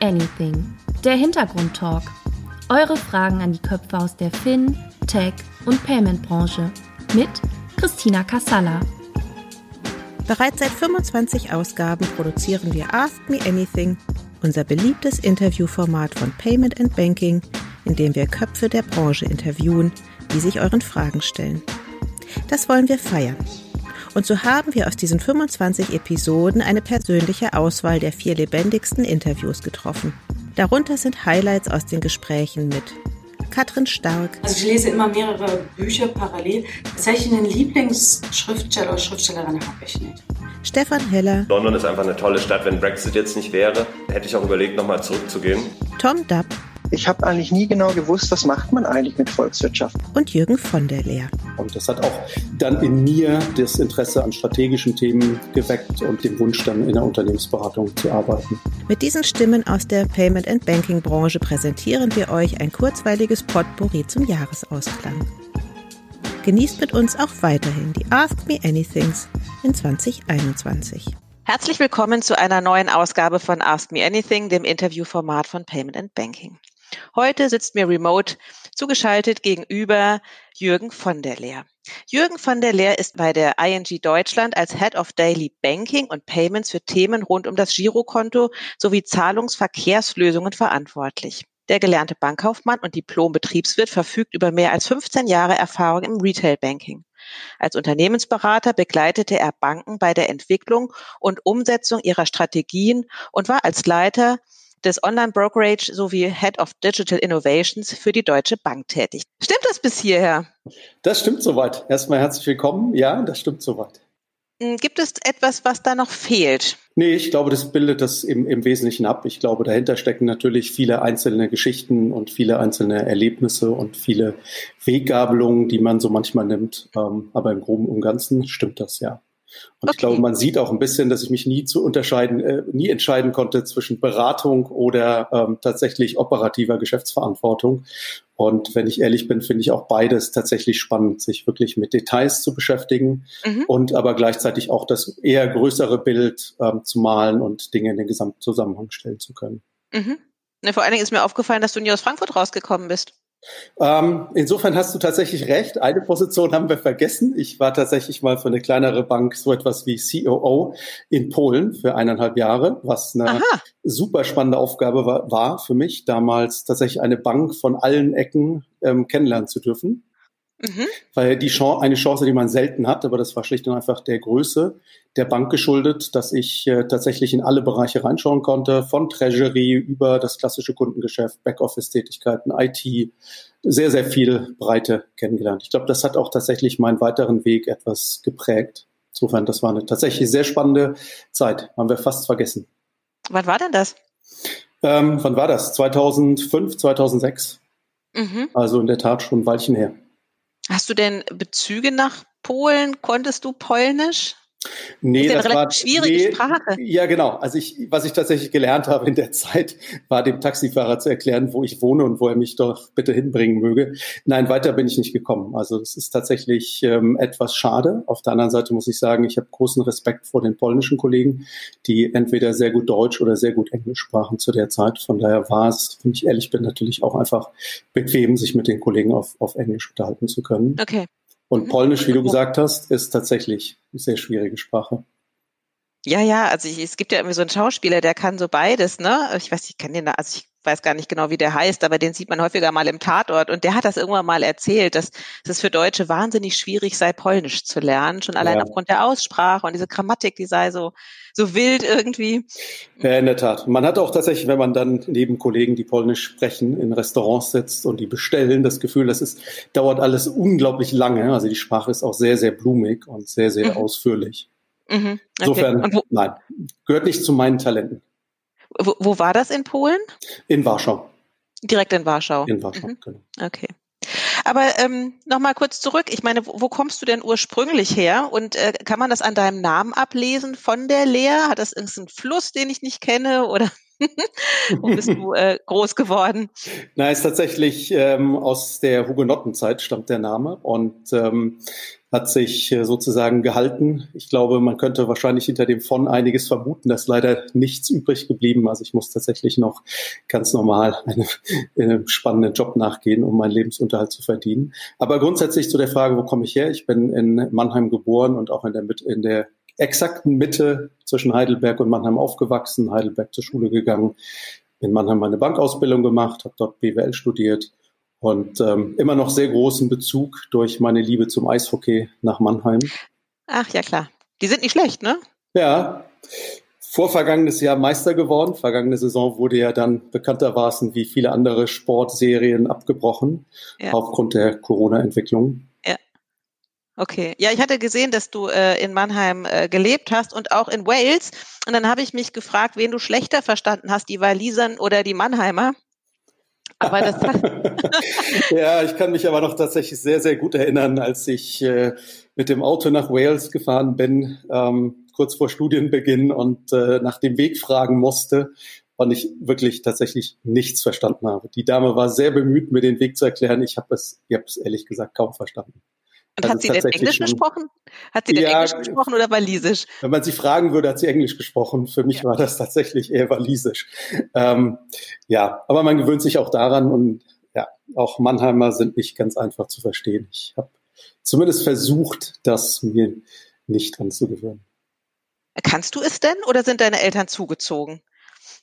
Anything, der Hintergrundtalk. Eure Fragen an die Köpfe aus der Fin, Tech und Payment-Branche mit Christina Kassala. Bereits seit 25 Ausgaben produzieren wir Ask Me Anything, unser beliebtes Interviewformat von Payment and Banking, in dem wir Köpfe der Branche interviewen, die sich euren Fragen stellen. Das wollen wir feiern. Und so haben wir aus diesen 25 Episoden eine persönliche Auswahl der vier lebendigsten Interviews getroffen. Darunter sind Highlights aus den Gesprächen mit Katrin Stark. Also ich lese immer mehrere Bücher parallel. Tatsächlich einen Lieblingsschriftsteller oder Schriftstellerin habe ich nicht. Stefan Heller. London ist einfach eine tolle Stadt. Wenn Brexit jetzt nicht wäre, hätte ich auch überlegt, nochmal zurückzugehen. Tom Dapp. Ich habe eigentlich nie genau gewusst, was macht man eigentlich mit Volkswirtschaft. Und Jürgen von der Leer. Und das hat auch dann in mir das Interesse an strategischen Themen geweckt und den Wunsch dann in der Unternehmensberatung zu arbeiten. Mit diesen Stimmen aus der Payment and Banking Branche präsentieren wir euch ein kurzweiliges Potpourri zum Jahresausklang. Genießt mit uns auch weiterhin die Ask Me Anythings in 2021. Herzlich willkommen zu einer neuen Ausgabe von Ask Me Anything, dem Interviewformat von Payment and Banking. Heute sitzt mir remote zugeschaltet gegenüber Jürgen von der Leer. Jürgen von der Leer ist bei der ING Deutschland als Head of Daily Banking und Payments für Themen rund um das Girokonto sowie Zahlungsverkehrslösungen verantwortlich. Der gelernte Bankkaufmann und Diplom-Betriebswirt verfügt über mehr als 15 Jahre Erfahrung im Retail-Banking. Als Unternehmensberater begleitete er Banken bei der Entwicklung und Umsetzung ihrer Strategien und war als Leiter des Online-Brokerage sowie Head of Digital Innovations für die Deutsche Bank tätig. Stimmt das bis hierher? Das stimmt soweit. Erstmal herzlich willkommen. Ja, das stimmt soweit. Hm, gibt es etwas, was da noch fehlt? Nee, ich glaube, das bildet das im, im Wesentlichen ab. Ich glaube, dahinter stecken natürlich viele einzelne Geschichten und viele einzelne Erlebnisse und viele Weggabelungen, die man so manchmal nimmt. Ähm, aber im Groben und Ganzen stimmt das ja. Und okay. ich glaube, man sieht auch ein bisschen, dass ich mich nie zu unterscheiden, äh, nie entscheiden konnte zwischen Beratung oder ähm, tatsächlich operativer Geschäftsverantwortung. Und wenn ich ehrlich bin, finde ich auch beides tatsächlich spannend, sich wirklich mit Details zu beschäftigen mhm. und aber gleichzeitig auch das eher größere Bild ähm, zu malen und Dinge in den Gesamtzusammenhang stellen zu können. Mhm. vor allen Dingen ist mir aufgefallen, dass du nie aus Frankfurt rausgekommen bist. Ähm, insofern hast du tatsächlich recht. Eine Position haben wir vergessen. Ich war tatsächlich mal für eine kleinere Bank so etwas wie COO in Polen für eineinhalb Jahre, was eine Aha. super spannende Aufgabe war, war, für mich, damals tatsächlich eine Bank von allen Ecken ähm, kennenlernen zu dürfen. Mhm. Weil die Chance, eine Chance, die man selten hat, aber das war schlicht und einfach der Größe der Bank geschuldet, dass ich äh, tatsächlich in alle Bereiche reinschauen konnte, von Treasury über das klassische Kundengeschäft, Backoffice-Tätigkeiten, IT, sehr, sehr viel Breite kennengelernt. Ich glaube, das hat auch tatsächlich meinen weiteren Weg etwas geprägt. Insofern, das war eine tatsächlich sehr spannende Zeit. Haben wir fast vergessen. Wann war denn das? Ähm, wann war das? 2005, 2006. Mhm. Also in der Tat schon ein Weilchen her. Hast du denn Bezüge nach Polen? Konntest du Polnisch? Nee, ist ja das eine war schwierige nee, Sprache. Ja, genau. Also ich, was ich tatsächlich gelernt habe in der Zeit, war dem Taxifahrer zu erklären, wo ich wohne und wo er mich doch bitte hinbringen möge. Nein, weiter bin ich nicht gekommen. Also es ist tatsächlich ähm, etwas schade. Auf der anderen Seite muss ich sagen, ich habe großen Respekt vor den polnischen Kollegen, die entweder sehr gut Deutsch oder sehr gut Englisch sprachen zu der Zeit. Von daher war es, wenn ich ehrlich bin, natürlich auch einfach bequem, sich mit den Kollegen auf, auf Englisch unterhalten zu können. Okay. Und mhm. Polnisch, wie du gesagt hast, ist tatsächlich eine sehr schwierige Sprache. Ja, ja, also ich, es gibt ja irgendwie so einen Schauspieler, der kann so beides, ne? Ich weiß, ich kann den, also ich weiß gar nicht genau, wie der heißt, aber den sieht man häufiger mal im Tatort und der hat das irgendwann mal erzählt, dass es für Deutsche wahnsinnig schwierig sei, Polnisch zu lernen, schon allein ja. aufgrund der Aussprache und diese Grammatik, die sei so, so wild irgendwie. Ja, in der Tat. Man hat auch tatsächlich, wenn man dann neben Kollegen, die Polnisch sprechen, in Restaurants sitzt und die bestellen, das Gefühl, das ist, dauert alles unglaublich lange. Also die Sprache ist auch sehr, sehr blumig und sehr, sehr mhm. ausführlich. Mhm. Okay. Insofern, nein, gehört nicht zu meinen Talenten. Wo, wo war das in Polen? In Warschau. Direkt in Warschau. In Warschau, mhm. genau. Okay. Aber ähm, nochmal kurz zurück. Ich meine, wo, wo, kommst du denn ursprünglich her? Und äh, kann man das an deinem Namen ablesen von der Lehr? Hat das irgendeinen Fluss, den ich nicht kenne? Oder wo bist du äh, groß geworden? Na, ist tatsächlich ähm, aus der Hugenottenzeit stammt der Name. Und ähm, hat sich äh, sozusagen gehalten. Ich glaube, man könnte wahrscheinlich hinter dem von einiges vermuten, dass leider nichts übrig geblieben. Also ich muss tatsächlich noch ganz normal einem, einem spannenden Job nachgehen, um meinen Lebensunterhalt zu verdienen. Aber grundsätzlich zu der Frage, wo komme ich her? Ich bin in Mannheim geboren und auch in der, in der exakten Mitte zwischen Heidelberg und Mannheim aufgewachsen, Heidelberg zur Schule gegangen, in Mannheim meine Bankausbildung gemacht, habe dort BWL studiert und ähm, immer noch sehr großen Bezug durch meine Liebe zum Eishockey nach Mannheim. Ach ja, klar. Die sind nicht schlecht, ne? Ja. Vorvergangenes Jahr Meister geworden. Vergangene Saison wurde ja dann bekanntermaßen wie viele andere Sportserien abgebrochen ja. aufgrund der Corona-Entwicklung. Ja. Okay. Ja, ich hatte gesehen, dass du äh, in Mannheim äh, gelebt hast und auch in Wales. Und dann habe ich mich gefragt, wen du schlechter verstanden hast, die Walisern oder die Mannheimer. Aber das ja, ich kann mich aber noch tatsächlich sehr, sehr gut erinnern, als ich äh, mit dem Auto nach Wales gefahren bin, ähm, kurz vor Studienbeginn und äh, nach dem Weg fragen musste und ich wirklich tatsächlich nichts verstanden habe. Die Dame war sehr bemüht, mir den Weg zu erklären. Ich habe es, ich habe es ehrlich gesagt kaum verstanden. Und also hat sie denn Englisch gesprochen? Hat sie denn ja, Englisch gesprochen oder Walisisch? Wenn man sie fragen würde, hat sie Englisch gesprochen. Für mich ja. war das tatsächlich eher Walisisch. Ähm, ja, aber man gewöhnt sich auch daran und ja, auch Mannheimer sind nicht ganz einfach zu verstehen. Ich habe zumindest versucht, das mir nicht anzugewöhnen. Kannst du es denn oder sind deine Eltern zugezogen?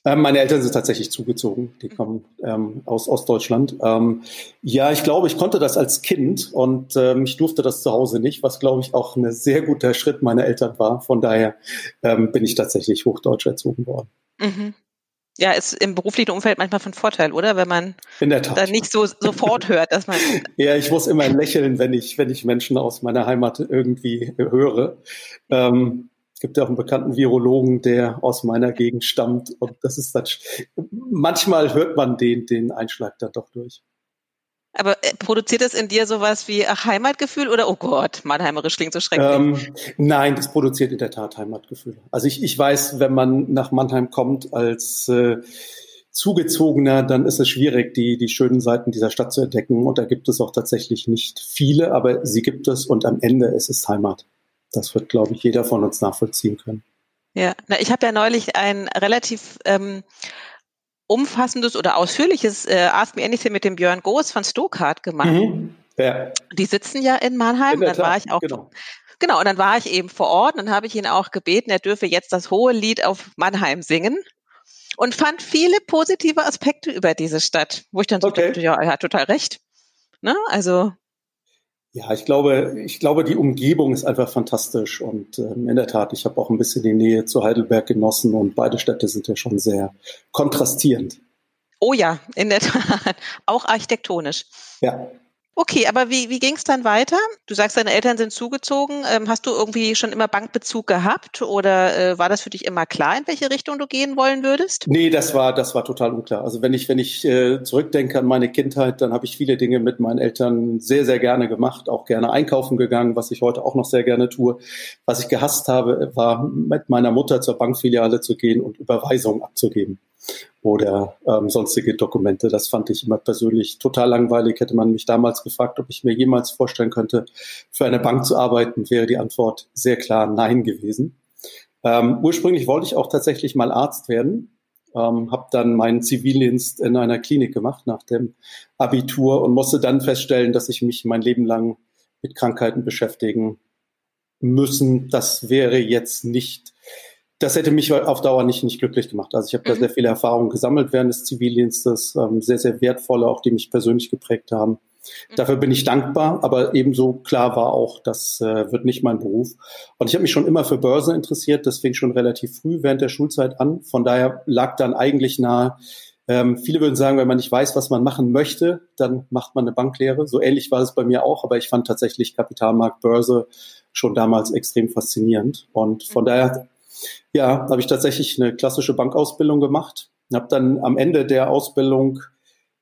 Ähm, meine Eltern sind tatsächlich zugezogen. Die kommen ähm, aus Ostdeutschland. Ähm, ja, ich glaube, ich konnte das als Kind und ähm, ich durfte das zu Hause nicht, was, glaube ich, auch ein sehr guter Schritt meiner Eltern war. Von daher ähm, bin ich tatsächlich hochdeutsch erzogen worden. Mhm. Ja, ist im beruflichen Umfeld manchmal von Vorteil, oder? Wenn man da nicht so sofort hört, dass man. ja, ich muss immer lächeln, wenn ich, wenn ich Menschen aus meiner Heimat irgendwie höre. Ähm, gibt ja auch einen bekannten Virologen, der aus meiner Gegend stammt. Und das ist dann, manchmal hört man den, den Einschlag dann doch durch. Aber äh, produziert das in dir sowas wie ach, Heimatgefühl oder oh Gott, Mannheimerisch klingt so schrecklich? Ähm, nein, das produziert in der Tat Heimatgefühl. Also ich, ich weiß, wenn man nach Mannheim kommt als äh, Zugezogener, dann ist es schwierig, die, die schönen Seiten dieser Stadt zu entdecken. Und da gibt es auch tatsächlich nicht viele, aber sie gibt es und am Ende ist es Heimat. Das wird, glaube ich, jeder von uns nachvollziehen können. Ja, na, ich habe ja neulich ein relativ ähm, umfassendes oder ausführliches äh, Ask Me Anything mit dem Björn Goos von Stokart gemacht. Mhm. Ja. Die sitzen ja in Mannheim. In dann war ich auch genau. Genau, und dann war ich eben vor Ort und dann habe ich ihn auch gebeten, er dürfe jetzt das hohe Lied auf Mannheim singen und fand viele positive Aspekte über diese Stadt, wo ich dann so okay. dachte, ja, er hat total recht. Ne? Also ja, ich glaube, ich glaube, die Umgebung ist einfach fantastisch und ähm, in der Tat, ich habe auch ein bisschen die Nähe zu Heidelberg genossen und beide Städte sind ja schon sehr kontrastierend. Oh ja, in der Tat, auch architektonisch. Ja. Okay, aber wie, wie ging es dann weiter? Du sagst, deine Eltern sind zugezogen. Ähm, hast du irgendwie schon immer Bankbezug gehabt oder äh, war das für dich immer klar, in welche Richtung du gehen wollen würdest? Nee, das war, das war total unklar. Also wenn ich, wenn ich äh, zurückdenke an meine Kindheit, dann habe ich viele Dinge mit meinen Eltern sehr, sehr gerne gemacht, auch gerne einkaufen gegangen, was ich heute auch noch sehr gerne tue. Was ich gehasst habe, war mit meiner Mutter zur Bankfiliale zu gehen und Überweisungen abzugeben oder ähm, sonstige Dokumente. Das fand ich immer persönlich total langweilig. Hätte man mich damals gefragt, ob ich mir jemals vorstellen könnte, für eine Bank zu arbeiten, wäre die Antwort sehr klar Nein gewesen. Ähm, ursprünglich wollte ich auch tatsächlich mal Arzt werden, ähm, habe dann meinen Zivildienst in einer Klinik gemacht nach dem Abitur und musste dann feststellen, dass ich mich mein Leben lang mit Krankheiten beschäftigen müssen. Das wäre jetzt nicht das hätte mich auf Dauer nicht, nicht glücklich gemacht. Also ich habe mhm. da sehr viele Erfahrungen gesammelt während des Zivildienstes, ähm, sehr, sehr wertvolle, auch die mich persönlich geprägt haben. Mhm. Dafür bin ich dankbar, aber ebenso klar war auch, das äh, wird nicht mein Beruf. Und ich habe mich schon immer für Börse interessiert, das fing schon relativ früh während der Schulzeit an. Von daher lag dann eigentlich nahe, ähm, viele würden sagen, wenn man nicht weiß, was man machen möchte, dann macht man eine Banklehre. So ähnlich war es bei mir auch, aber ich fand tatsächlich Kapitalmarkt, Börse schon damals extrem faszinierend. Und von mhm. daher ja, habe ich tatsächlich eine klassische Bankausbildung gemacht. Habe dann am Ende der Ausbildung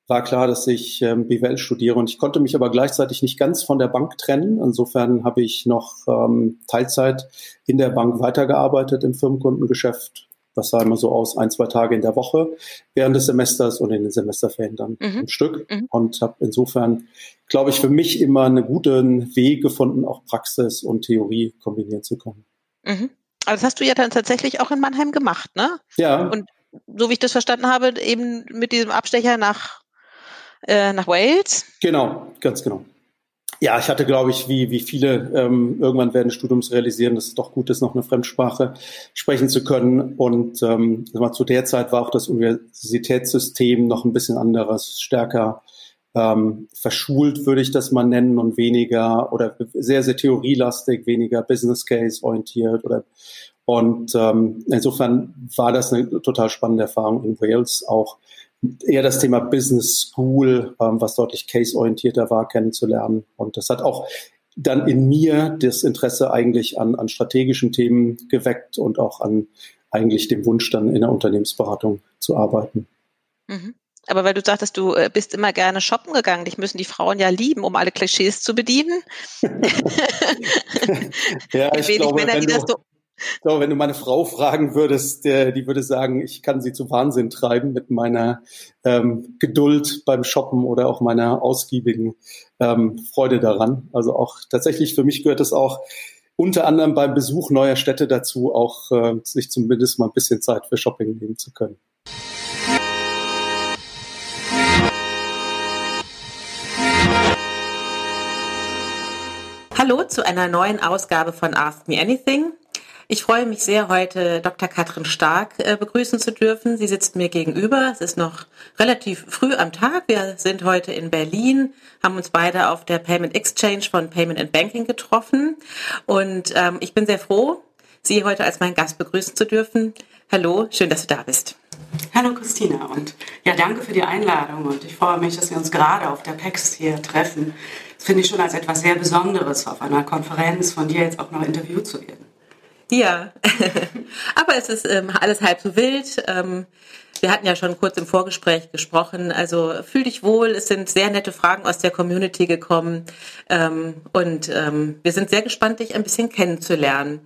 war klar, dass ich ähm, BWL studiere und ich konnte mich aber gleichzeitig nicht ganz von der Bank trennen. Insofern habe ich noch ähm, Teilzeit in der Bank weitergearbeitet im Firmenkundengeschäft Das sah immer so aus, ein, zwei Tage in der Woche während des Semesters und in den Semesterferien dann mhm. ein Stück. Mhm. Und habe insofern, glaube ich, für mich immer einen guten Weg gefunden, auch Praxis und Theorie kombinieren zu können. Mhm. Also das hast du ja dann tatsächlich auch in Mannheim gemacht, ne? Ja. Und so wie ich das verstanden habe, eben mit diesem Abstecher nach, äh, nach Wales. Genau, ganz genau. Ja, ich hatte, glaube ich, wie, wie viele ähm, irgendwann werden Studiums realisieren, dass es doch gut ist, noch eine Fremdsprache sprechen zu können. Und ähm, zu der Zeit war auch das Universitätssystem noch ein bisschen anderes, stärker ähm, verschult, würde ich das mal nennen, und weniger oder sehr, sehr theorielastig, weniger Business Case orientiert oder und ähm, insofern war das eine total spannende Erfahrung in Wales, auch eher das Thema Business School, ähm, was deutlich case-orientierter war, kennenzulernen. Und das hat auch dann in mir das Interesse eigentlich an, an strategischen Themen geweckt und auch an eigentlich dem Wunsch, dann in der Unternehmensberatung zu arbeiten. Mhm. Aber weil du sagtest, du äh, bist immer gerne shoppen gegangen, dich müssen die Frauen ja lieben, um alle Klischees zu bedienen. ja, ich glaube, Männer, die das so so, wenn du meine Frau fragen würdest, der, die würde sagen, ich kann sie zu Wahnsinn treiben mit meiner ähm, Geduld beim Shoppen oder auch meiner ausgiebigen ähm, Freude daran. Also auch tatsächlich für mich gehört es auch unter anderem beim Besuch neuer Städte dazu, auch äh, sich zumindest mal ein bisschen Zeit für Shopping nehmen zu können. Hallo zu einer neuen Ausgabe von Ask Me Anything. Ich freue mich sehr, heute Dr. Katrin Stark äh, begrüßen zu dürfen. Sie sitzt mir gegenüber. Es ist noch relativ früh am Tag. Wir sind heute in Berlin, haben uns beide auf der Payment Exchange von Payment and Banking getroffen. Und ähm, ich bin sehr froh, Sie heute als meinen Gast begrüßen zu dürfen. Hallo, schön, dass du da bist. Hallo Christina und ja, danke für die Einladung und ich freue mich, dass wir uns gerade auf der PEX hier treffen. Finde ich schon als etwas sehr Besonderes, auf einer Konferenz von dir jetzt auch noch interviewt zu werden. Ja, aber es ist ähm, alles halb so wild. Ähm, wir hatten ja schon kurz im Vorgespräch gesprochen. Also fühl dich wohl. Es sind sehr nette Fragen aus der Community gekommen. Ähm, und ähm, wir sind sehr gespannt, dich ein bisschen kennenzulernen.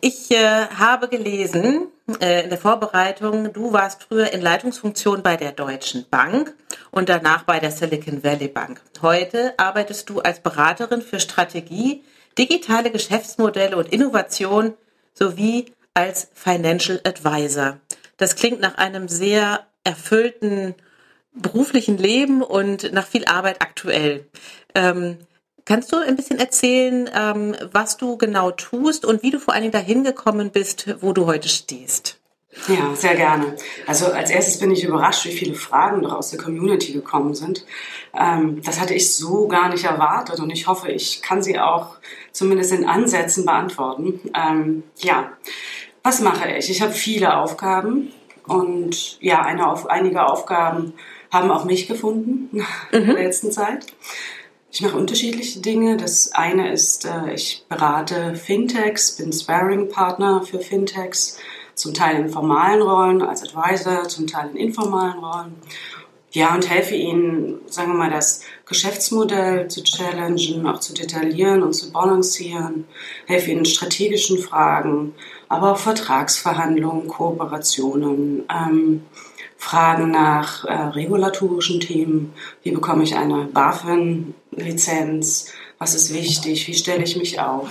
Ich äh, habe gelesen äh, in der Vorbereitung, du warst früher in Leitungsfunktion bei der Deutschen Bank und danach bei der Silicon Valley Bank. Heute arbeitest du als Beraterin für Strategie, digitale Geschäftsmodelle und Innovation sowie als Financial Advisor. Das klingt nach einem sehr erfüllten beruflichen Leben und nach viel Arbeit aktuell. Ähm, kannst du ein bisschen erzählen, ähm, was du genau tust und wie du vor allen Dingen dahin gekommen bist, wo du heute stehst? Ja, sehr gerne. Also als erstes bin ich überrascht, wie viele Fragen noch aus der Community gekommen sind. Ähm, das hatte ich so gar nicht erwartet und ich hoffe, ich kann sie auch zumindest in Ansätzen beantworten. Ähm, ja, was mache ich? Ich habe viele Aufgaben und ja, eine einige Aufgaben haben auch mich gefunden mhm. in der mhm. letzten Zeit. Ich mache unterschiedliche Dinge. Das eine ist, äh, ich berate Fintechs, bin Sparring-Partner für Fintechs zum Teil in formalen Rollen als Advisor, zum Teil in informalen Rollen. Ja, und helfe ihnen, sagen wir mal, das Geschäftsmodell zu challengen, auch zu detaillieren und zu balancieren, helfe ihnen strategischen Fragen, aber auch Vertragsverhandlungen, Kooperationen, ähm, Fragen nach äh, regulatorischen Themen. Wie bekomme ich eine BaFin-Lizenz? Was ist wichtig? Wie stelle ich mich auf?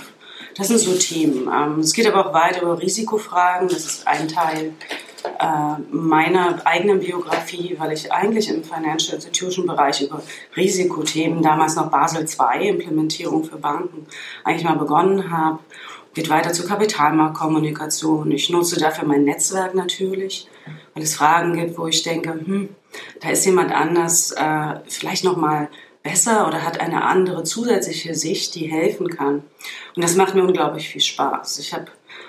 Das sind so Themen. Ähm, es geht aber auch weiter über Risikofragen. Das ist ein Teil äh, meiner eigenen Biografie, weil ich eigentlich im Financial Institution Bereich über Risikothemen, damals noch Basel II, Implementierung für Banken, eigentlich mal begonnen habe. Geht weiter zur Kapitalmarktkommunikation. Ich nutze dafür mein Netzwerk natürlich, weil es Fragen gibt, wo ich denke, hm, da ist jemand anders, äh, vielleicht noch mal besser oder hat eine andere zusätzliche Sicht, die helfen kann. Und das macht mir unglaublich viel Spaß. Ich habe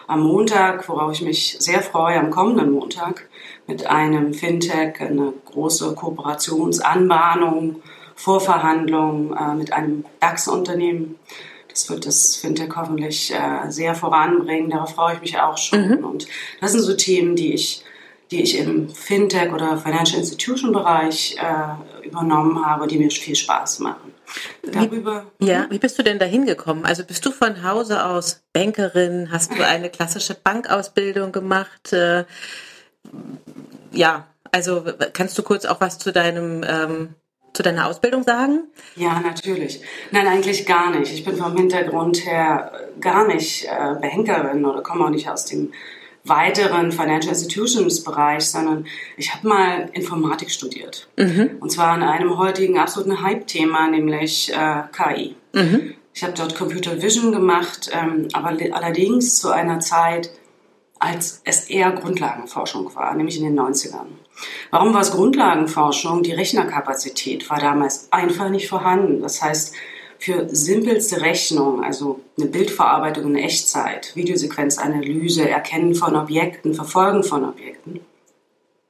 am Montag, worauf ich mich sehr freue, am kommenden Montag, mit einem Fintech eine große Kooperationsanbahnung, Vorverhandlung äh, mit einem DAX-Unternehmen. Das wird das Fintech hoffentlich äh, sehr voranbringen. Darauf freue ich mich auch schon. Mhm. Und das sind so Themen, die ich die ich im Fintech oder Financial Institution Bereich äh, übernommen habe, die mir viel Spaß machen. Darüber. Wie, ja, wie bist du denn da hingekommen? Also bist du von Hause aus Bankerin? Hast du eine klassische Bankausbildung gemacht? Äh, ja, also kannst du kurz auch was zu deinem ähm, zu deiner Ausbildung sagen? Ja, natürlich. Nein, eigentlich gar nicht. Ich bin vom Hintergrund her gar nicht äh, Bankerin oder komme auch nicht aus dem weiteren Financial Institutions Bereich, sondern ich habe mal Informatik studiert. Mhm. Und zwar an einem heutigen absoluten Hype-Thema, nämlich äh, KI. Mhm. Ich habe dort Computer Vision gemacht, ähm, aber allerdings zu einer Zeit, als es eher Grundlagenforschung war, nämlich in den 90ern. Warum war es Grundlagenforschung? Die Rechnerkapazität war damals einfach nicht vorhanden. Das heißt, für simpelste Rechnung, also eine Bildverarbeitung in Echtzeit, Videosequenzanalyse, Erkennen von Objekten, Verfolgen von Objekten,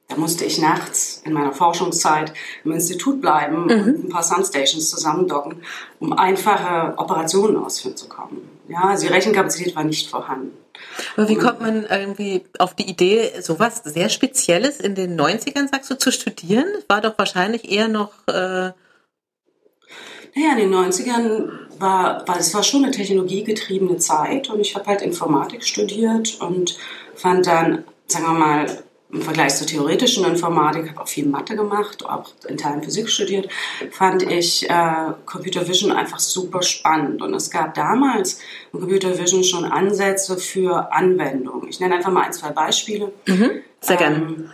da musste ich nachts in meiner Forschungszeit im Institut bleiben mhm. und ein paar Sunstations zusammendocken, um einfache Operationen ausführen zu können. Ja, also die Rechenkapazität war nicht vorhanden. Aber wie kommt man irgendwie auf die Idee, sowas sehr Spezielles in den 90ern, sagst du, zu studieren? War doch wahrscheinlich eher noch äh, naja, in den 90ern war, war es war schon eine technologiegetriebene Zeit und ich habe halt Informatik studiert und fand dann, sagen wir mal, im Vergleich zur theoretischen Informatik, habe auch viel Mathe gemacht, auch in Teilen Physik studiert, fand ich äh, Computer Vision einfach super spannend. Und es gab damals in Computer Vision schon Ansätze für Anwendungen. Ich nenne einfach mal ein, zwei Beispiele. Mhm, sehr gerne. Ähm,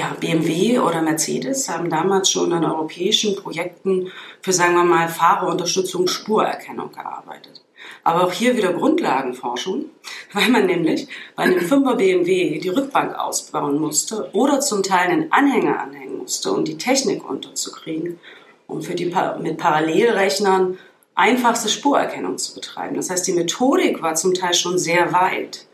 ja, BMW oder Mercedes haben damals schon an europäischen Projekten für, sagen wir mal, Fahrerunterstützung, Spurerkennung gearbeitet. Aber auch hier wieder Grundlagenforschung, weil man nämlich bei einem 5er BMW die Rückbank ausbauen musste oder zum Teil einen Anhänger anhängen musste, um die Technik unterzukriegen, um für die mit Parallelrechnern einfachste Spurerkennung zu betreiben. Das heißt, die Methodik war zum Teil schon sehr weit.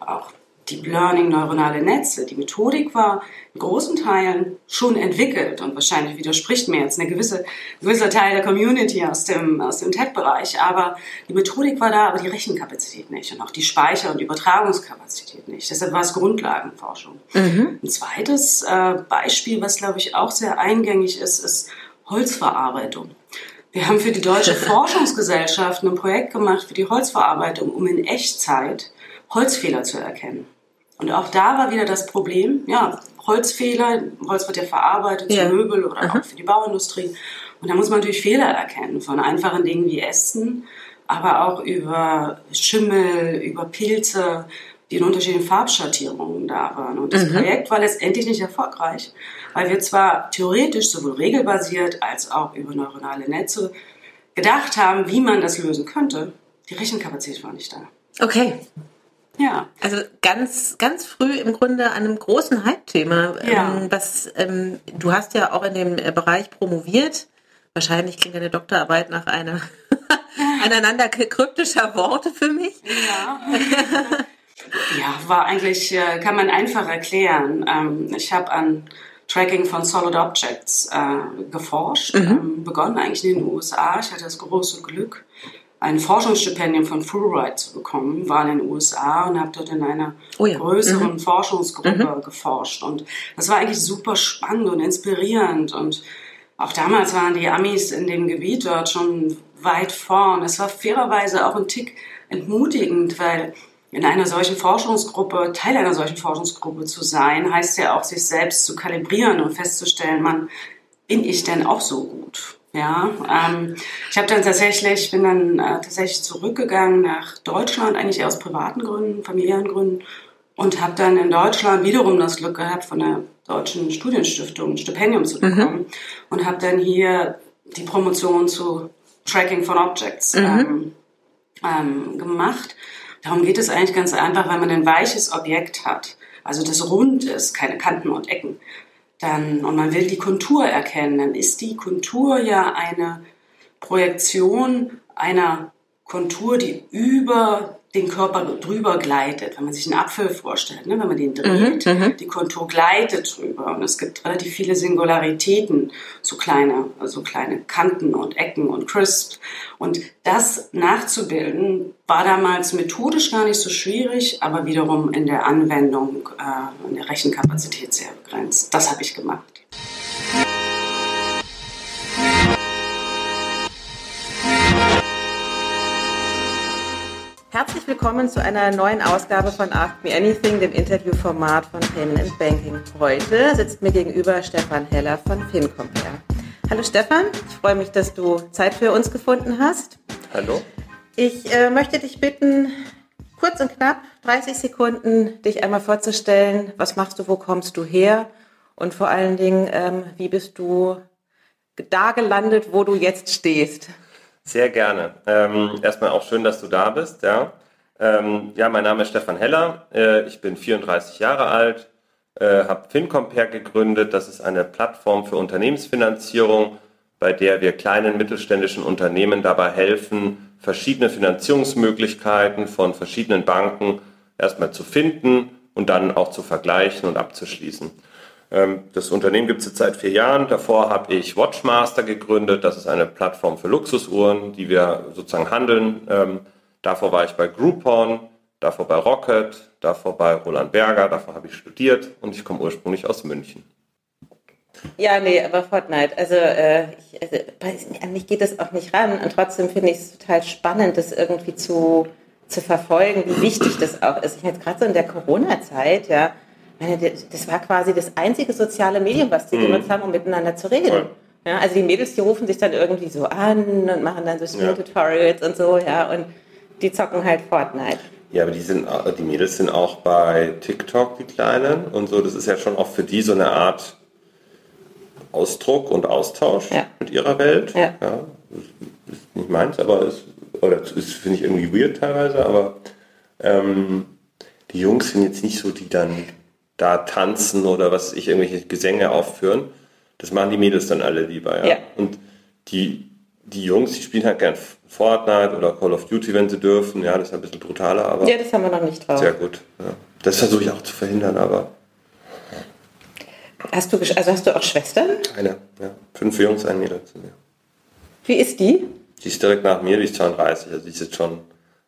Auch Deep Learning, neuronale Netze. Die Methodik war in großen Teilen schon entwickelt und wahrscheinlich widerspricht mir jetzt eine gewisse, ein gewisser Teil der Community aus dem, aus dem Tech-Bereich, aber die Methodik war da, aber die Rechenkapazität nicht und auch die Speicher- und Übertragungskapazität nicht. Deshalb war es Grundlagenforschung. Mhm. Ein zweites äh, Beispiel, was glaube ich auch sehr eingängig ist, ist Holzverarbeitung. Wir haben für die Deutsche Forschungsgesellschaft ein Projekt gemacht für die Holzverarbeitung, um in Echtzeit Holzfehler zu erkennen. Und auch da war wieder das Problem, ja, Holzfehler, Holz wird ja verarbeitet ja. zu Möbel oder Aha. auch für die Bauindustrie. Und da muss man natürlich Fehler erkennen von einfachen Dingen wie Ästen, aber auch über Schimmel, über Pilze, die in unterschiedlichen Farbschattierungen da waren. Und das mhm. Projekt war letztendlich nicht erfolgreich, weil wir zwar theoretisch sowohl regelbasiert als auch über neuronale Netze gedacht haben, wie man das lösen könnte. Die Rechenkapazität war nicht da. Okay. Ja. Also ganz, ganz früh im Grunde an einem großen Hype-Thema. Ja. Ähm, was, ähm, du hast ja auch in dem äh, Bereich promoviert. Wahrscheinlich klingt deine Doktorarbeit nach einer aneinander kryptischer Worte für mich. Ja. ja, war eigentlich, äh, kann man einfach erklären. Ähm, ich habe an Tracking von Solid Objects äh, geforscht, mhm. ähm, begonnen eigentlich in den USA. Ich hatte das große Glück, ein Forschungsstipendium von Fulbright zu bekommen, war in den USA und habe dort in einer oh ja. größeren mhm. Forschungsgruppe mhm. geforscht. Und das war eigentlich super spannend und inspirierend. Und auch damals waren die Amis in dem Gebiet dort schon weit vorn. Es war fairerweise auch ein Tick entmutigend, weil in einer solchen Forschungsgruppe, Teil einer solchen Forschungsgruppe zu sein, heißt ja auch, sich selbst zu kalibrieren und festzustellen, man, bin ich denn auch so gut? Ja, ähm, ich habe dann tatsächlich, bin dann äh, tatsächlich zurückgegangen nach Deutschland, eigentlich aus privaten Gründen, familiären Gründen und habe dann in Deutschland wiederum das Glück gehabt, von der Deutschen Studienstiftung ein Stipendium zu bekommen mhm. und habe dann hier die Promotion zu Tracking von Objects mhm. ähm, ähm, gemacht. Darum geht es eigentlich ganz einfach, weil man ein weiches Objekt hat, also das rund ist, keine Kanten und Ecken dann, und man will die Kontur erkennen, dann ist die Kontur ja eine Projektion einer Kontur, die über den Körper drüber gleitet. Wenn man sich einen Apfel vorstellt, ne? wenn man den dreht, mhm, mhm, die Kontur gleitet drüber. Und es gibt relativ viele Singularitäten, so kleine, so kleine Kanten und Ecken und Crisps. Und das nachzubilden, war damals methodisch gar nicht so schwierig, aber wiederum in der Anwendung, äh, in der Rechenkapazität sehr begrenzt. Das habe ich gemacht. Herzlich willkommen zu einer neuen Ausgabe von Ask Me Anything, dem Interviewformat von Payment and Banking. Heute sitzt mir gegenüber Stefan Heller von FinCompare. Hallo Stefan, ich freue mich, dass du Zeit für uns gefunden hast. Hallo. Ich äh, möchte dich bitten, kurz und knapp, 30 Sekunden, dich einmal vorzustellen. Was machst du, wo kommst du her? Und vor allen Dingen, ähm, wie bist du da gelandet, wo du jetzt stehst? Sehr gerne. Ähm, erstmal auch schön, dass du da bist. Ja, ähm, ja mein Name ist Stefan Heller. Äh, ich bin 34 Jahre alt, äh, habe FinCompare gegründet. Das ist eine Plattform für Unternehmensfinanzierung, bei der wir kleinen mittelständischen Unternehmen dabei helfen, verschiedene Finanzierungsmöglichkeiten von verschiedenen Banken erstmal zu finden und dann auch zu vergleichen und abzuschließen. Ähm, das Unternehmen gibt es jetzt seit vier Jahren. Davor habe ich Watchmaster gegründet. Das ist eine Plattform für Luxusuhren, die wir sozusagen handeln. Ähm, davor war ich bei Groupon, davor bei Rocket, davor bei Roland Berger, davor habe ich studiert und ich komme ursprünglich aus München. Ja, nee, aber Fortnite, also, äh, ich, also an mich geht das auch nicht ran und trotzdem finde ich es total spannend, das irgendwie zu, zu verfolgen, wie wichtig das auch ist. Ich meine, gerade so in der Corona-Zeit, ja, das war quasi das einzige soziale Medium, was die mhm. genutzt haben, um miteinander zu reden. Ja, also die Mädels, die rufen sich dann irgendwie so an und machen dann so Spiel-Tutorials ja. und so, ja, und die zocken halt Fortnite. Ja, aber die sind, die Mädels sind auch bei TikTok, die Kleinen, und so. Das ist ja schon auch für die so eine Art Ausdruck und Austausch ja. mit ihrer Welt. Ja. ja. Ist nicht meins, aber ist, oder ist, finde ich irgendwie weird teilweise, aber ähm, die Jungs sind jetzt nicht so, die dann da tanzen oder was ich, irgendwelche Gesänge aufführen. Das machen die Mädels dann alle lieber, ja. ja. Und die, die Jungs, die spielen halt gern Fortnite oder Call of Duty, wenn sie dürfen. Ja, das ist ein bisschen brutaler, aber. Ja, das haben wir noch nicht drauf. Sehr gut. Ja. Das versuche ich auch zu verhindern, aber. Hast du, also hast du auch Schwestern? Eine, ja. Fünf Jungs, ein Mädel zu mir. Wie ist die? Die ist direkt nach mir, die ist 32, also die ist jetzt schon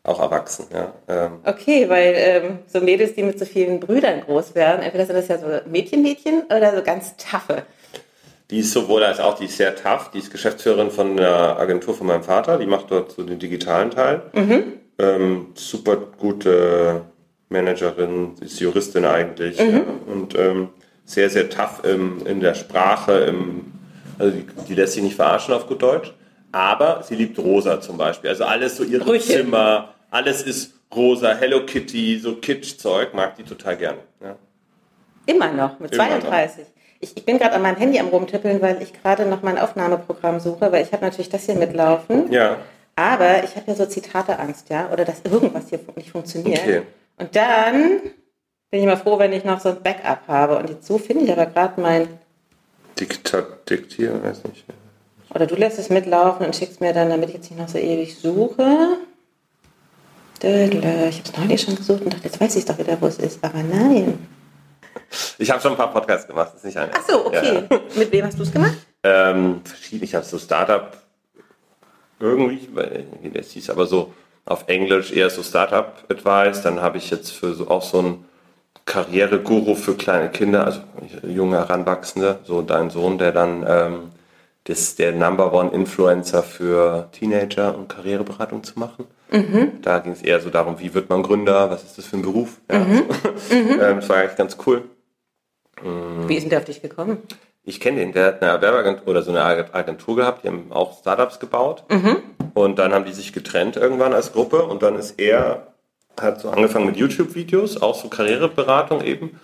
auch erwachsen. Ja. Ähm. Okay, weil ähm, so Mädels, die mit so vielen Brüdern groß werden, entweder sind das ja so Mädchen-Mädchen oder so ganz taffe. Die ist sowohl als auch, die ist sehr tough. Die ist Geschäftsführerin von der Agentur von meinem Vater. Die macht dort so den digitalen Teil. Mhm. Ähm, super gute Managerin, ist Juristin eigentlich. Mhm. Ja. Und ähm, sehr, sehr tough im, in der Sprache. Im, also die, die lässt sich nicht verarschen auf gut Deutsch. Aber sie liebt rosa zum Beispiel. Also alles so ihre Brüche. Zimmer, alles ist rosa, Hello Kitty, so Kitsch-Zeug, mag die total gern. Ja. Immer noch, mit Immer 32. Noch. Ich, ich, bin gerade an meinem Handy am rumtippeln, weil ich gerade noch mein Aufnahmeprogramm suche, weil ich habe natürlich das hier mitlaufen. Ja. Aber ich habe ja so Zitateangst, ja, oder dass irgendwas hier nicht funktioniert. Okay. Und dann bin ich mal froh, wenn ich noch so ein Backup habe. Und jetzt so finde ich aber gerade mein Diktat, diktieren, weiß nicht. Oder du lässt es mitlaufen und schickst mir dann, damit ich jetzt nicht noch so ewig suche. Ich habe es neulich schon gesucht und dachte, jetzt weiß ich doch wieder, wo es ist. Aber nein. Ich habe schon ein paar Podcasts gemacht, ist nicht ein. Ach so, okay. Ja. Mit wem hast du es gemacht? Ähm, verschiedene. Ich habe so Startup irgendwie, das hieß aber so auf Englisch eher so Startup Advice. Dann habe ich jetzt für so auch so ein Karriereguru für kleine Kinder, also junge Heranwachsende, so dein Sohn, der dann ähm, das der Number One Influencer für Teenager und Karriereberatung zu machen. Mhm. Da ging es eher so darum, wie wird man Gründer, was ist das für ein Beruf. Ja, mhm. So. Mhm. Ähm, das war eigentlich ganz cool. Mhm. Wie ist denn der auf dich gekommen? Ich kenne den, der hat eine Werbeagentur oder so eine Agentur gehabt, die haben auch Startups gebaut. Mhm. Und dann haben die sich getrennt irgendwann als Gruppe und dann ist er, hat so angefangen mit YouTube-Videos, auch so Karriereberatung eben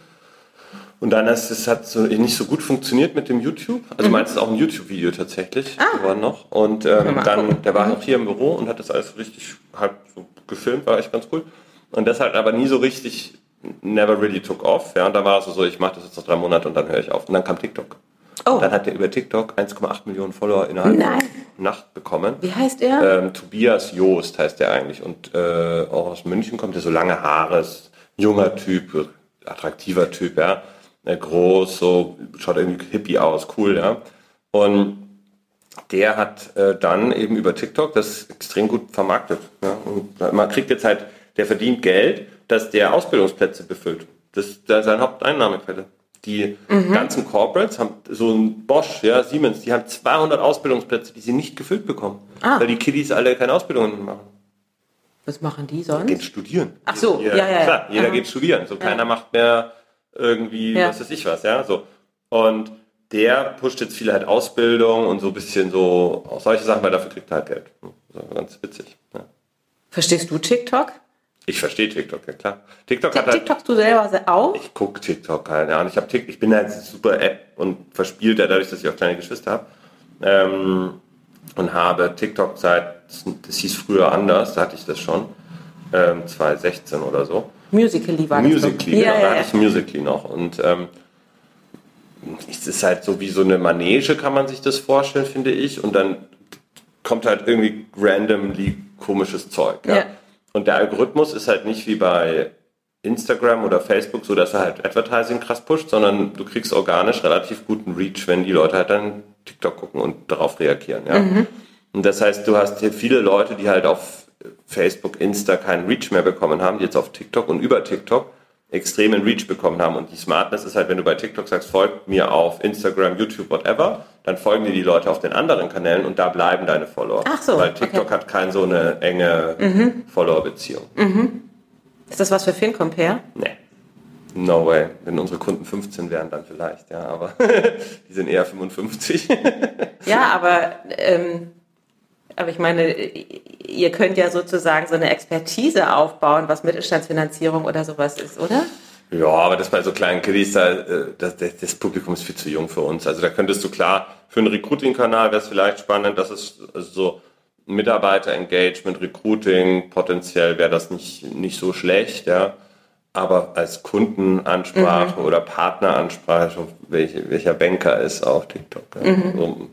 und dann ist es hat so nicht so gut funktioniert mit dem YouTube. Also mhm. meins ist auch ein YouTube-Video tatsächlich ah. geworden noch. Und ähm, dann, der war mhm. auch hier im Büro und hat das alles richtig halt so gefilmt, war echt ganz cool. Und das hat aber nie so richtig never really took off. Ja, und da war es so, ich mache das jetzt noch drei Monate und dann höre ich auf. Und dann kam TikTok. Oh. Dann hat er über TikTok 1,8 Millionen Follower innerhalb Nein. der Nacht bekommen. Wie heißt er? Ähm, Tobias Joost heißt er eigentlich. Und äh, auch aus München kommt er so lange Haare, junger Typ, attraktiver Typ, ja groß, so schaut irgendwie hippie aus, cool, ja. Und der hat äh, dann eben über TikTok das extrem gut vermarktet. Ja? Und man kriegt jetzt halt, der verdient Geld, dass der Ausbildungsplätze befüllt. Das ist seine Haupteinnahmequelle. Die mhm. ganzen Corporates haben so ein Bosch, ja, Siemens, die haben 200 Ausbildungsplätze, die sie nicht gefüllt bekommen, ah. weil die Kiddies alle keine Ausbildungen machen. Was machen die sonst? Gehen studieren. Ach so, jeder, ja, ja. Klar, jeder Aha. geht studieren. So keiner macht mehr irgendwie, Ja. was weiß ich was, ja. So. Und der pusht jetzt viel halt Ausbildung und so ein bisschen so auch solche Sachen, weil dafür kriegt er halt Geld. So, ganz witzig. Ja. Verstehst du TikTok? Ich verstehe TikTok, ja klar. TikTok hat halt, TikTokst du selber auch? ich gucke TikTok halt, ja. Und ich habe TikTok, ich bin halt super App und verspielt ja dadurch, dass ich auch kleine Geschwister habe. Ähm, und habe TikTok seit, das hieß früher anders, da hatte ich das schon, ähm, 2016 oder so. Musically war Musically, genau, Ja, da ja, hatte ja. ich Musically noch. Und ähm, es ist halt so wie so eine Manege, kann man sich das vorstellen, finde ich. Und dann kommt halt irgendwie randomly komisches Zeug. Ja? Ja. Und der Algorithmus ist halt nicht wie bei Instagram oder Facebook so, dass er halt Advertising krass pusht, sondern du kriegst organisch relativ guten Reach, wenn die Leute halt dann TikTok gucken und darauf reagieren. Ja? Und das heißt, du hast hier viele Leute, die halt auf Facebook, Insta keinen Reach mehr bekommen haben, die jetzt auf TikTok und über TikTok extremen Reach bekommen haben. Und die Smartness ist halt, wenn du bei TikTok sagst, folgt mir auf Instagram, YouTube, whatever, dann folgen dir die Leute auf den anderen Kanälen und da bleiben deine Follower. Ach so, Weil TikTok okay. hat keine so eine enge Follower-Beziehung. Ist das was für FinCompare? Nee. No way. Wenn unsere Kunden 15 wären, dann vielleicht, ja, aber die sind eher 55. Ja, aber, ähm, aber ich meine, ihr könnt ja sozusagen so eine Expertise aufbauen, was Mittelstandsfinanzierung oder sowas ist, oder? Ja, aber das bei so kleinen Kiddies, da, äh, das, das, Publikum ist viel zu jung für uns. Also da könntest du klar, für einen Recruiting-Kanal wäre es vielleicht spannend, dass es also so Mitarbeiter-Engagement, Recruiting, potenziell wäre das nicht, nicht so schlecht, ja. Aber als Kundenansprache oder Partneransprache, welche, welcher Banker ist auf TikTok? Ja? So,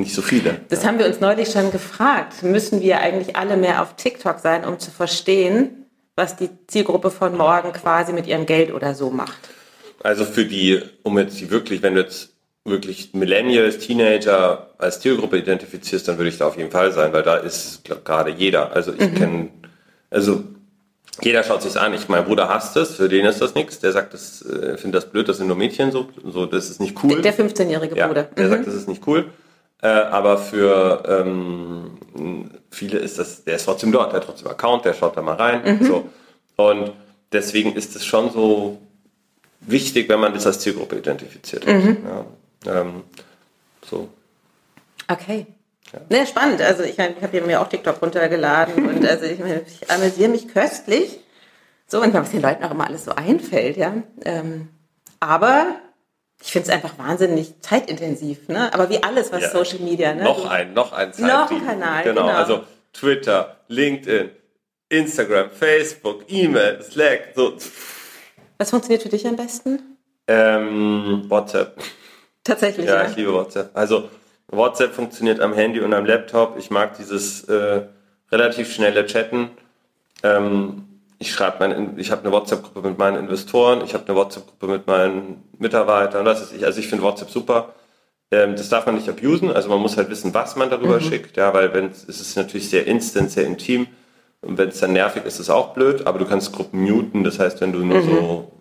nicht so viele. Das haben wir uns neulich schon gefragt. Müssen wir eigentlich alle mehr auf TikTok sein, um zu verstehen, was die Zielgruppe von morgen quasi mit ihrem Geld oder so macht? Also für die, um jetzt die wirklich, wenn du jetzt wirklich Millennials, Teenager als Zielgruppe identifizierst, dann würde ich da auf jeden Fall sein, weil da ist glaub, gerade jeder. Also ich kenne, also jeder schaut sich's an. Ich, mein Bruder hasst es, für den ist das nichts. Der sagt, das äh, findet das blöd, das sind nur Mädchen so, so das ist nicht cool. Der 15-jährige Ja, Bruder. der Mhm. sagt, das ist nicht cool. Äh, aber für ähm, viele ist das, der ist trotzdem dort, der hat trotzdem Account, der schaut da mal rein. Mhm. So. Und deswegen ist es schon so wichtig, wenn man das als Zielgruppe identifiziert. hat. Mhm. Ja, ähm, so. Okay. Ne, spannend. Also ich, mein, ich habe mir auch TikTok runtergeladen und also ich, ich amüsiere mich köstlich. So, und was den Leuten auch immer alles so einfällt, ja. Ähm, aber ich finde es einfach wahnsinnig zeitintensiv, ne? Aber wie alles, was Ja. Social Media, ne? Noch ein, noch ein Noch Zeitdieb. ein Kanal, Genau, genau. also Twitter, LinkedIn, Instagram, Facebook, E-Mail, Slack, so. Was funktioniert für dich am besten? Ähm, WhatsApp. Tatsächlich, Ja, ja. ich liebe WhatsApp. Also WhatsApp funktioniert am Handy und am Laptop. Ich mag dieses äh, relativ schnelle Chatten. Ähm, ich schreibe mein, ich habe eine WhatsApp-Gruppe mit meinen Investoren, ich habe eine WhatsApp-Gruppe mit meinen Mitarbeitern, was ist ich. Also ich finde WhatsApp super. Ähm, das darf man nicht abusen, also man muss halt wissen, was man darüber schickt, ja, weil wenn es ist natürlich sehr instant, sehr intim. Und wenn es dann nervig ist, ist es auch blöd, aber du kannst Gruppen muten, das heißt, wenn du nur so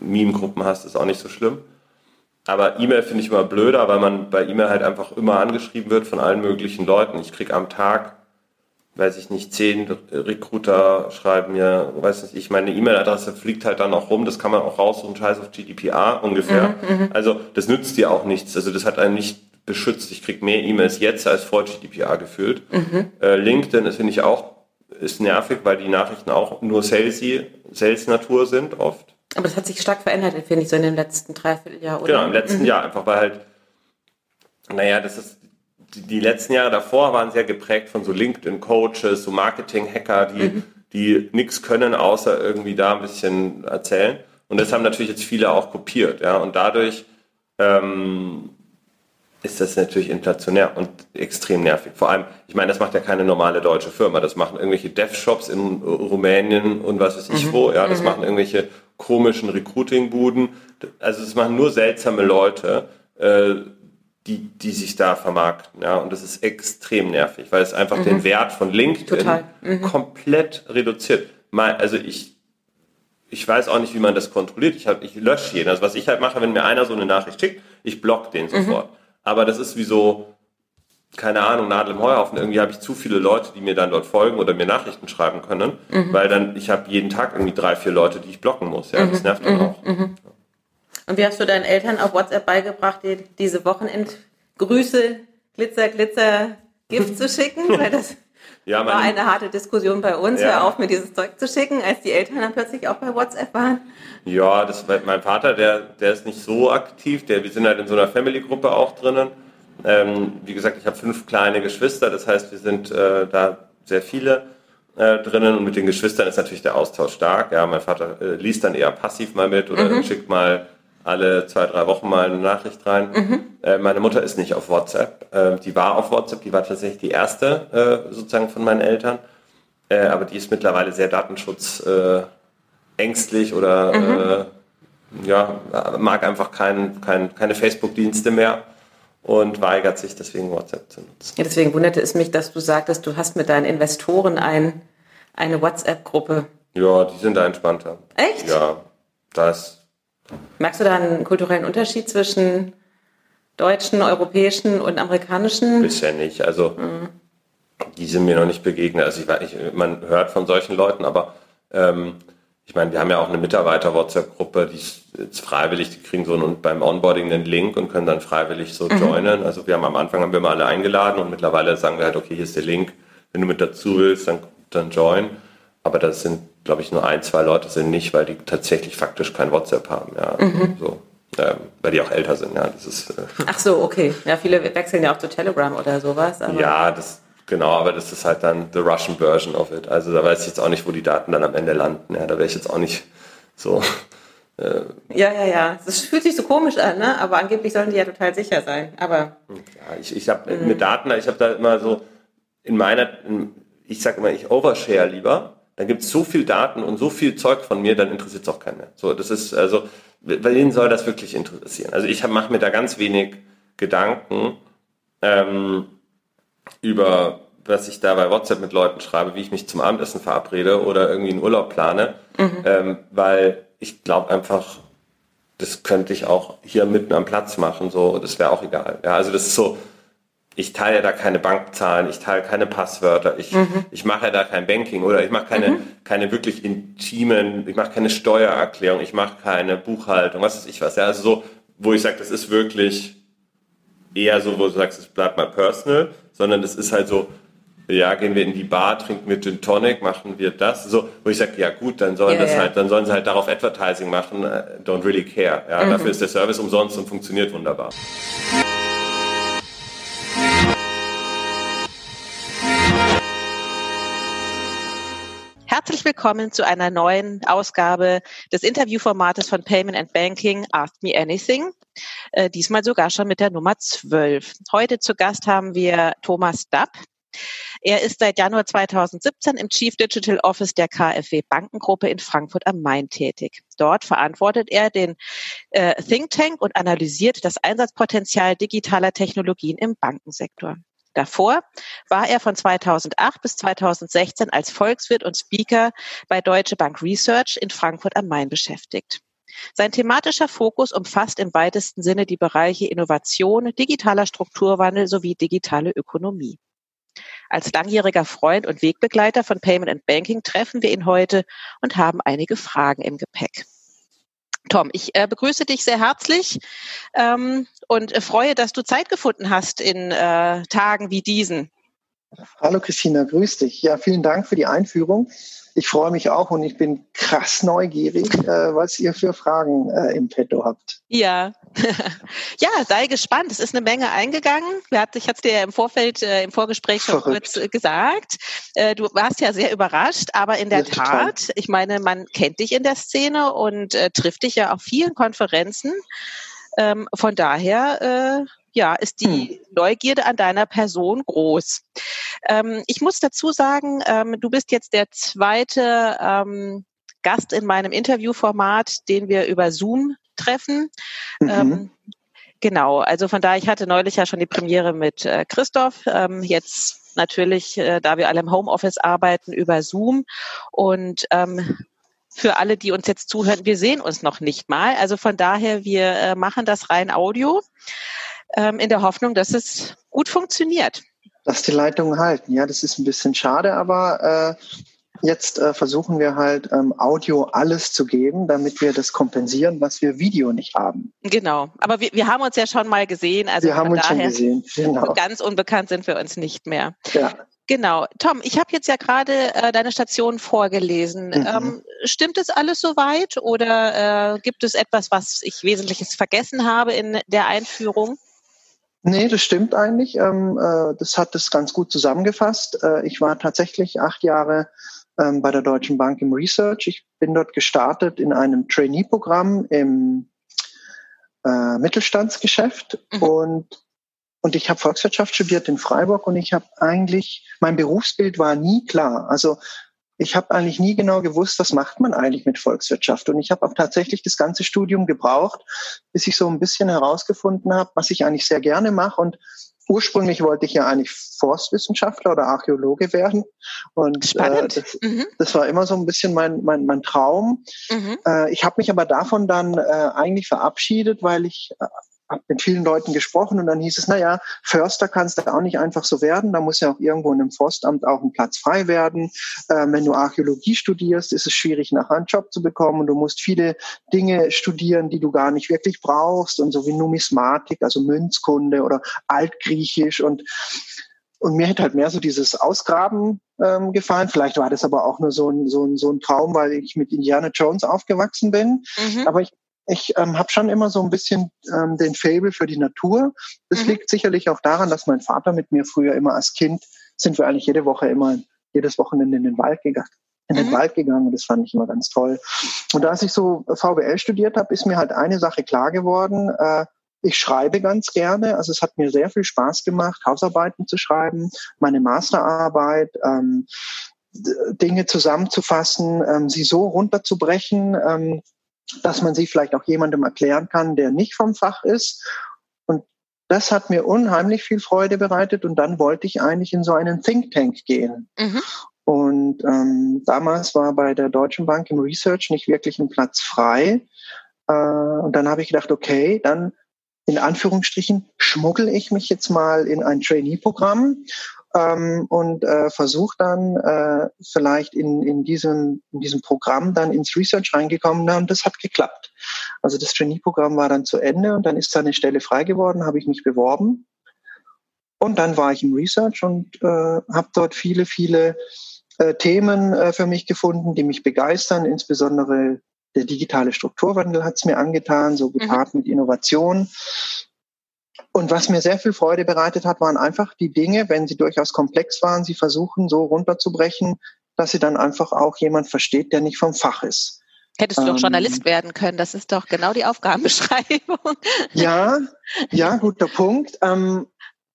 Meme-Gruppen hast, ist auch nicht so schlimm. Aber E-Mail finde ich immer blöder, weil man bei E-Mail halt einfach immer angeschrieben wird von allen möglichen Leuten. Ich kriege am Tag, weiß ich nicht, zehn Recruiter schreiben mir, weiß nicht, ich meine E-Mail-Adresse fliegt halt dann auch rum, das kann man auch raussuchen, scheiß auf GDPR ungefähr. Also das nützt dir auch nichts. Also das hat einen nicht beschützt. Ich kriege mehr E-Mails jetzt als vor GDPR gefühlt. Äh, LinkedIn ist, finde ich, auch ist nervig, weil die Nachrichten auch nur salesy, Sales-Natur sind oft. Aber das hat sich stark verändert, finde ich, so in den letzten Dreivierteljahr, oder? Genau, im letzten Jahr einfach, weil halt, naja, das ist, die, die letzten Jahre davor waren sehr geprägt von so LinkedIn-Coaches, so Marketing-Hacker, die, die nichts können, außer irgendwie da ein bisschen erzählen. Und das haben natürlich jetzt viele auch kopiert, ja, und dadurch ähm, ist das natürlich inflationär und extrem nervig. Vor allem, ich meine, das macht ja keine normale deutsche Firma. Das machen irgendwelche Dev-Shops in Rumänien und was weiß ich wo. Ja, das machen irgendwelche komischen Recruiting-Buden. Also das machen nur seltsame Leute, äh, die, die sich da vermarkten. Ja, und das ist extrem nervig, weil es einfach den Wert von LinkedIn Total. komplett reduziert. Mal, also ich ich weiß auch nicht, wie man das kontrolliert. Ich, hab, ich lösche jeden. Also was ich halt mache, wenn mir einer so eine Nachricht schickt, ich block den sofort. Aber das ist wie so, keine Ahnung, Nadel im Heuhaufen. Irgendwie habe ich zu viele Leute, die mir dann dort folgen oder mir Nachrichten schreiben können, mhm. weil dann, ich habe jeden Tag irgendwie drei, vier Leute, die ich blocken muss. Ja, das mhm. nervt dann mhm. auch. Mhm. Und wie hast du deinen Eltern auf WhatsApp beigebracht, dir diese Wochenendgrüße, Glitzer, Glitzer, Gift zu schicken? Weil das ja, war eine harte Diskussion bei uns, ja. hör auf, mir dieses Zeug zu schicken, als die Eltern dann plötzlich auch bei WhatsApp waren. Ja, das, mein Vater, der, der ist nicht so aktiv, der, wir sind halt in so einer Family-Gruppe auch drinnen. Ähm, wie gesagt, ich habe fünf kleine Geschwister, das heißt, wir sind äh, da sehr viele äh, drinnen und mit den Geschwistern ist natürlich der Austausch stark. Ja, mein Vater äh, liest dann eher passiv mal mit oder mhm. schickt mal alle zwei, drei Wochen mal eine Nachricht rein. Mhm. Äh, meine Mutter ist nicht auf WhatsApp. Äh, die war auf WhatsApp, die war tatsächlich die erste äh, sozusagen von meinen Eltern. Äh, aber die ist mittlerweile sehr datenschutzängstlich oder mhm. ja, mag einfach kein, kein, keine Facebook-Dienste mehr und weigert sich deswegen WhatsApp zu nutzen. Ja, deswegen wunderte es mich, dass du sagtest, du hast mit deinen Investoren ein, eine WhatsApp-Gruppe. Ja, die sind da entspannter. Echt? Ja, das. Merkst du da einen kulturellen Unterschied zwischen deutschen, europäischen und amerikanischen? Bisher nicht. Also mhm. die sind mir noch nicht begegnet. Also ich, ich, man hört von solchen Leuten, aber ähm, ich meine, wir haben ja auch eine Mitarbeiter-WhatsApp-Gruppe, die ist freiwillig, die kriegen so einen, beim Onboarding einen Link und können dann freiwillig so mhm. joinen. Also wir haben am Anfang haben wir mal alle eingeladen und mittlerweile sagen wir halt, okay, hier ist der Link. Wenn du mit dazu willst, dann, dann join. Aber das sind, glaube ich, nur ein, zwei Leute sind nicht, weil die tatsächlich faktisch kein WhatsApp haben. Ja, mhm. so. Ähm, weil die auch älter sind, ja. Das ist, äh Ach so, okay. Ja, viele wechseln ja auch zu Telegram oder sowas. ja, das, Genau, aber das ist halt dann the Russian version of it. Also da weiß ich jetzt auch nicht, wo die Daten dann am Ende landen. Ja, da wäre ich jetzt auch nicht so. Äh ja, ja, ja. Das fühlt sich so komisch an, ne? Aber angeblich sollen die ja total sicher sein. Aber ja, ich, ich habe mhm. mit Daten, ich habe da immer so in meiner, ich sage immer, ich overshare lieber. Dann gibt es so viel Daten und so viel Zeug von mir, dann interessiert es auch keinen mehr. So, das ist also, wen soll das wirklich interessieren? Also ich mache mir da ganz wenig Gedanken. Ähm, über was ich da bei WhatsApp mit Leuten schreibe, wie ich mich zum Abendessen verabrede oder irgendwie einen Urlaub plane, mhm. ähm, weil ich glaube einfach, das könnte ich auch hier mitten am Platz machen, so, das wäre auch egal. Ja, also das ist so, ich teile da keine Bankzahlen, ich teile keine Passwörter, ich, mhm. ich mache da kein Banking oder ich mache keine, mhm. keine wirklich intimen, ich mache keine Steuererklärung, ich mache keine Buchhaltung, was weiß ich was. Ja, also so, wo ich sage, das ist wirklich eher so, wo du sagst, es bleibt mal personal, sondern es ist halt so, ja, gehen wir in die Bar, trinken wir Gin Tonic, machen wir das, so, wo ich sage, ja gut, dann sollen ja, das halt, dann sollen sie halt darauf Advertising machen, äh, don't really care. Ja, mhm. dafür ist der Service umsonst und funktioniert wunderbar. Herzlich willkommen zu einer neuen Ausgabe des Interviewformates von Payment and Banking Ask Me Anything. Äh, diesmal sogar schon mit der Nummer 12. Heute zu Gast haben wir Thomas Dapp. Er ist seit Januar 2017 im Chief Digital Office der KfW Bankengruppe in Frankfurt am Main tätig. Dort verantwortet er den äh, Think Tank und analysiert das Einsatzpotenzial digitaler Technologien im Bankensektor. Davor war er von 2008 bis 2016 als Volkswirt und Speaker bei Deutsche Bank Research in Frankfurt am Main beschäftigt. Sein thematischer Fokus umfasst im weitesten Sinne die Bereiche Innovation, digitaler Strukturwandel sowie digitale Ökonomie. Als langjähriger Freund und Wegbegleiter von Payment and Banking treffen wir ihn heute und haben einige Fragen im Gepäck. Tom, ich äh, begrüße dich sehr herzlich ähm, und äh, freue, dass du Zeit gefunden hast in äh, Tagen wie diesen. Hallo Christina, grüß dich. Ja, vielen Dank für die Einführung. Ich freue mich auch und ich bin krass neugierig, äh, was ihr für Fragen äh, im Petto habt. Ja, ja, sei gespannt. Es ist eine Menge eingegangen. Ich hatte es dir im Vorfeld, äh, im Vorgespräch schon Verrückt. kurz äh, gesagt. Äh, du warst ja sehr überrascht, aber in der ja, Tat, total. ich meine, man kennt dich in der Szene und äh, trifft dich ja auf vielen Konferenzen. Ähm, von daher, ja, ist die hm. Neugierde an deiner Person groß. Ähm, ich muss dazu sagen, ähm, du bist jetzt der zweite ähm, Gast in meinem Interviewformat, den wir über Zoom treffen. Mhm. Ähm, genau, also von daher, ich hatte neulich ja schon die Premiere mit äh, Christoph. Ähm, jetzt natürlich, äh, da wir alle im Homeoffice arbeiten, über Zoom. Und ähm, für alle, die uns jetzt zuhören, wir sehen uns noch nicht mal. Also von daher, wir äh, machen das rein Audio. Ähm, in der Hoffnung, dass es gut funktioniert. Dass die Leitungen halten, ja, das ist ein bisschen schade, aber äh, jetzt äh, versuchen wir halt ähm, Audio alles zu geben, damit wir das kompensieren, was wir Video nicht haben. Genau, aber wir, wir haben uns ja schon mal gesehen. Also wir haben uns schon gesehen. Genau. Ganz unbekannt sind wir uns nicht mehr. Ja. Genau. Tom, ich habe jetzt ja gerade äh, deine Station vorgelesen. Mhm. Ähm, stimmt es alles soweit oder äh, gibt es etwas, was ich Wesentliches vergessen habe in der Einführung? Nee, das stimmt eigentlich. Ähm, äh, das hat es ganz gut zusammengefasst. Äh, ich war tatsächlich acht Jahre ähm, bei der Deutschen Bank im Research. Ich bin dort gestartet in einem Trainee-Programm im äh, Mittelstandsgeschäft mhm. und und ich habe Volkswirtschaft studiert in Freiburg und ich habe eigentlich, mein Berufsbild war nie klar. Also ich habe eigentlich nie genau gewusst, was macht man eigentlich mit Volkswirtschaft. Und ich habe auch tatsächlich das ganze Studium gebraucht, bis ich so ein bisschen herausgefunden habe, was ich eigentlich sehr gerne mache. Und ursprünglich wollte ich ja eigentlich Forstwissenschaftler oder Archäologe werden. Und äh, das, mhm. das, war immer so ein bisschen mein, mein, mein Traum. Mhm. Äh, ich habe mich aber davon dann äh, eigentlich verabschiedet, weil ich äh, habe mit vielen Leuten gesprochen und dann hieß es, naja, Förster kannst du auch nicht einfach so werden, da muss ja auch irgendwo in einem Forstamt auch ein Platz frei werden. Ähm, wenn du Archäologie studierst, ist es schwierig, nachher einen Job zu bekommen und du musst viele Dinge studieren, die du gar nicht wirklich brauchst und so wie Numismatik, also Münzkunde oder Altgriechisch und und mir hätte halt mehr so dieses Ausgraben ähm, gefallen. Vielleicht war das aber auch nur so ein, so ein, so ein Traum, weil ich mit Indiana Jones aufgewachsen bin. Mhm. Aber ich ich ähm, habe schon immer so ein bisschen ähm, den Fable für die Natur. Das mhm. liegt sicherlich auch daran, dass mein Vater mit mir früher immer als Kind sind wir eigentlich jede Woche immer jedes Wochenende in den Wald gegangen in den mhm. Wald gegangen das fand ich immer ganz toll. Und als ich so VWL studiert habe, ist mir halt eine Sache klar geworden. Äh, ich schreibe ganz gerne, also es hat mir sehr viel Spaß gemacht, Hausarbeiten zu schreiben, meine Masterarbeit, ähm, Dinge zusammenzufassen, ähm, sie so runterzubrechen, ähm, dass man sie vielleicht auch jemandem erklären kann, der nicht vom Fach ist. Und das hat mir unheimlich viel Freude bereitet. Und dann wollte ich eigentlich in so einen Think Tank gehen. Mhm. Und ähm, damals war bei der Deutschen Bank im Research nicht wirklich ein Platz frei. Äh, und dann habe ich gedacht, okay, dann in Anführungsstrichen schmuggel ich mich jetzt mal in ein Trainee-Programm ähm, und äh, versuche dann äh, vielleicht in, in, diesem, in diesem Programm dann ins Research reingekommen und das hat geklappt. Also das Trainee-Programm war dann zu Ende und dann ist da eine Stelle frei geworden, habe ich mich beworben und dann war ich im Research und äh, habe dort viele, viele äh, Themen äh, für mich gefunden, die mich begeistern, insbesondere der digitale Strukturwandel hat es mir angetan, so gepaart mhm. mit Innovation. Und was mir sehr viel Freude bereitet hat, waren einfach die Dinge, wenn sie durchaus komplex waren, sie versuchen so runterzubrechen, dass sie dann einfach auch jemand versteht, der nicht vom Fach ist. Hättest du doch ähm, Journalist werden können, das ist doch genau die Aufgabenbeschreibung. Ja, ja, guter Punkt. Ähm,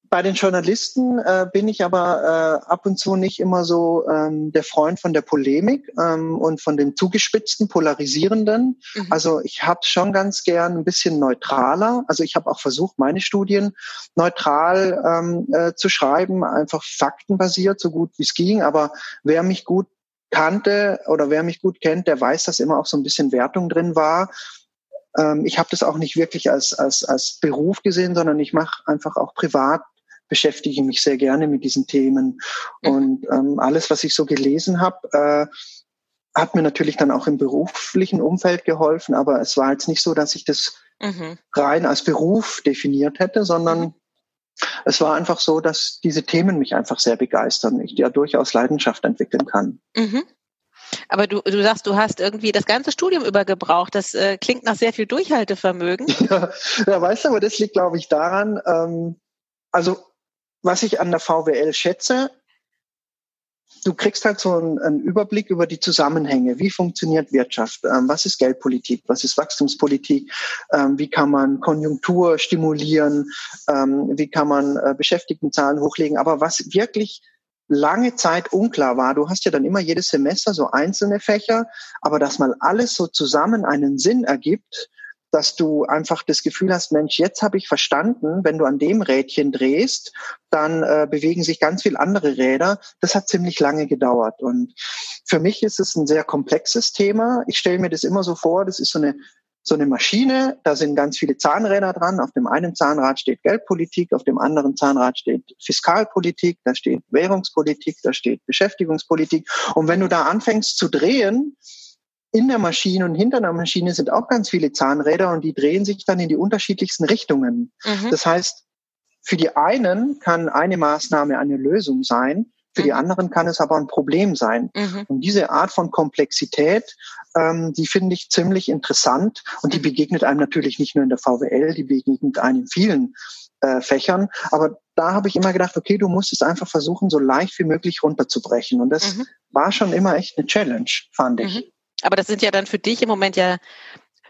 bei den Journalisten äh, bin ich aber äh, ab und zu nicht immer so ähm, der Freund von der Polemik ähm, und von dem zugespitzten, polarisierenden. Mhm. Also ich habe schon ganz gern ein bisschen neutraler. Also ich habe auch versucht, meine Studien neutral ähm, äh, zu schreiben, einfach faktenbasiert, so gut wie es ging. Aber wer mich gut kannte oder wer mich gut kennt, der weiß, dass immer auch so ein bisschen Wertung drin war ähm, ich habe das auch nicht wirklich als, als, als Beruf gesehen, sondern ich mache einfach auch privat beschäftige mich sehr gerne mit diesen Themen. Mhm. Und ähm, alles, was ich so gelesen habe, äh, hat mir natürlich dann auch im beruflichen Umfeld geholfen, aber es war jetzt nicht so, dass ich das mhm. rein als Beruf definiert hätte, sondern mhm. es war einfach so, dass diese Themen mich einfach sehr begeistern, ich ja durchaus Leidenschaft entwickeln kann. Mhm. Aber du, du sagst, du hast irgendwie das ganze Studium übergebraucht. Das äh, klingt nach sehr viel Durchhaltevermögen. Ja, ja weißt du, aber das liegt, glaube ich, daran, ähm, also was ich an der VWL schätze, du kriegst halt so einen, einen, Überblick über die Zusammenhänge. Wie funktioniert Wirtschaft? Ähm, was ist Geldpolitik? Was ist Wachstumspolitik? Ähm, wie kann man Konjunktur stimulieren? Ähm, wie kann man äh, Beschäftigtenzahlen hochlegen? Aber was wirklich lange Zeit unklar war, du hast ja dann immer jedes Semester so einzelne Fächer, aber dass mal alles so zusammen einen Sinn ergibt, dass du einfach das Gefühl hast, Mensch, jetzt habe ich verstanden, wenn du an dem Rädchen drehst, dann äh, bewegen sich ganz viel andere Räder. Das hat ziemlich lange gedauert. Und für mich ist es ein sehr komplexes Thema. Ich stelle mir das immer so vor, das ist so eine so eine Maschine, da sind ganz viele Zahnräder dran. Auf dem einen Zahnrad steht Geldpolitik, auf dem anderen Zahnrad steht Fiskalpolitik, da steht Währungspolitik, da steht Beschäftigungspolitik. Und wenn du da anfängst zu drehen, in der Maschine und hinter der Maschine sind auch ganz viele Zahnräder und die drehen sich dann in die unterschiedlichsten Richtungen. Mhm. Das heißt, für die einen kann eine Maßnahme eine Lösung sein, für die mhm. anderen kann es aber ein Problem sein. Mhm. Und diese Art von Komplexität, ähm, die finde ich ziemlich interessant und die mhm. begegnet einem natürlich nicht nur in der VWL, die begegnet einem in vielen äh, Fächern. Aber da habe ich immer gedacht, okay, du musst es einfach versuchen, so leicht wie möglich runterzubrechen. Und das mhm. war schon immer echt eine Challenge, fand ich. Aber das sind ja dann für dich im Moment ja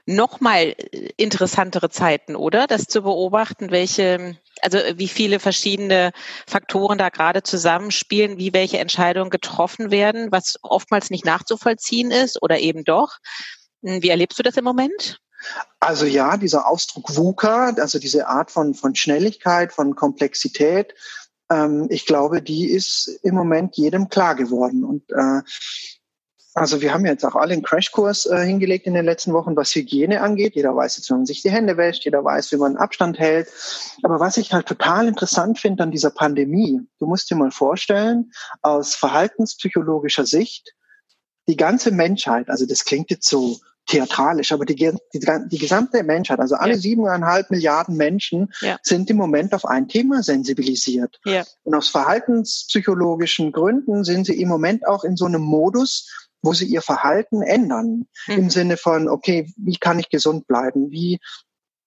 noch mal äh, interessantere Zeiten, oder? Das zu beobachten, welche also äh, wie viele verschiedene Faktoren da gerade zusammenspielen, wie welche Entscheidungen getroffen werden, was oftmals nicht nachzuvollziehen ist oder eben doch. Hm, wie erlebst du das im Moment? Also ja, dieser Ausdruck VUCA, also diese Art von, von Schnelligkeit, von Komplexität, ähm, ich glaube, die ist im Moment jedem klar geworden. Und äh, also wir haben jetzt auch alle einen Crashkurs äh, hingelegt in den letzten Wochen, was Hygiene angeht. Jeder weiß jetzt, wie man sich die Hände wäscht, jeder weiß, wie man Abstand hält. Aber was ich halt total interessant finde an dieser Pandemie, du musst dir mal vorstellen, aus verhaltenspsychologischer Sicht, die ganze Menschheit, also das klingt jetzt so theatralisch, aber die, die, die gesamte Menschheit, also alle siebeneinhalb ja. Milliarden Menschen ja. sind im Moment auf ein Thema sensibilisiert. Ja. Und aus verhaltenspsychologischen Gründen sind sie im Moment auch in so einem Modus, wo sie ihr Verhalten ändern. Mhm. Im Sinne von, okay, wie kann ich gesund bleiben? Wie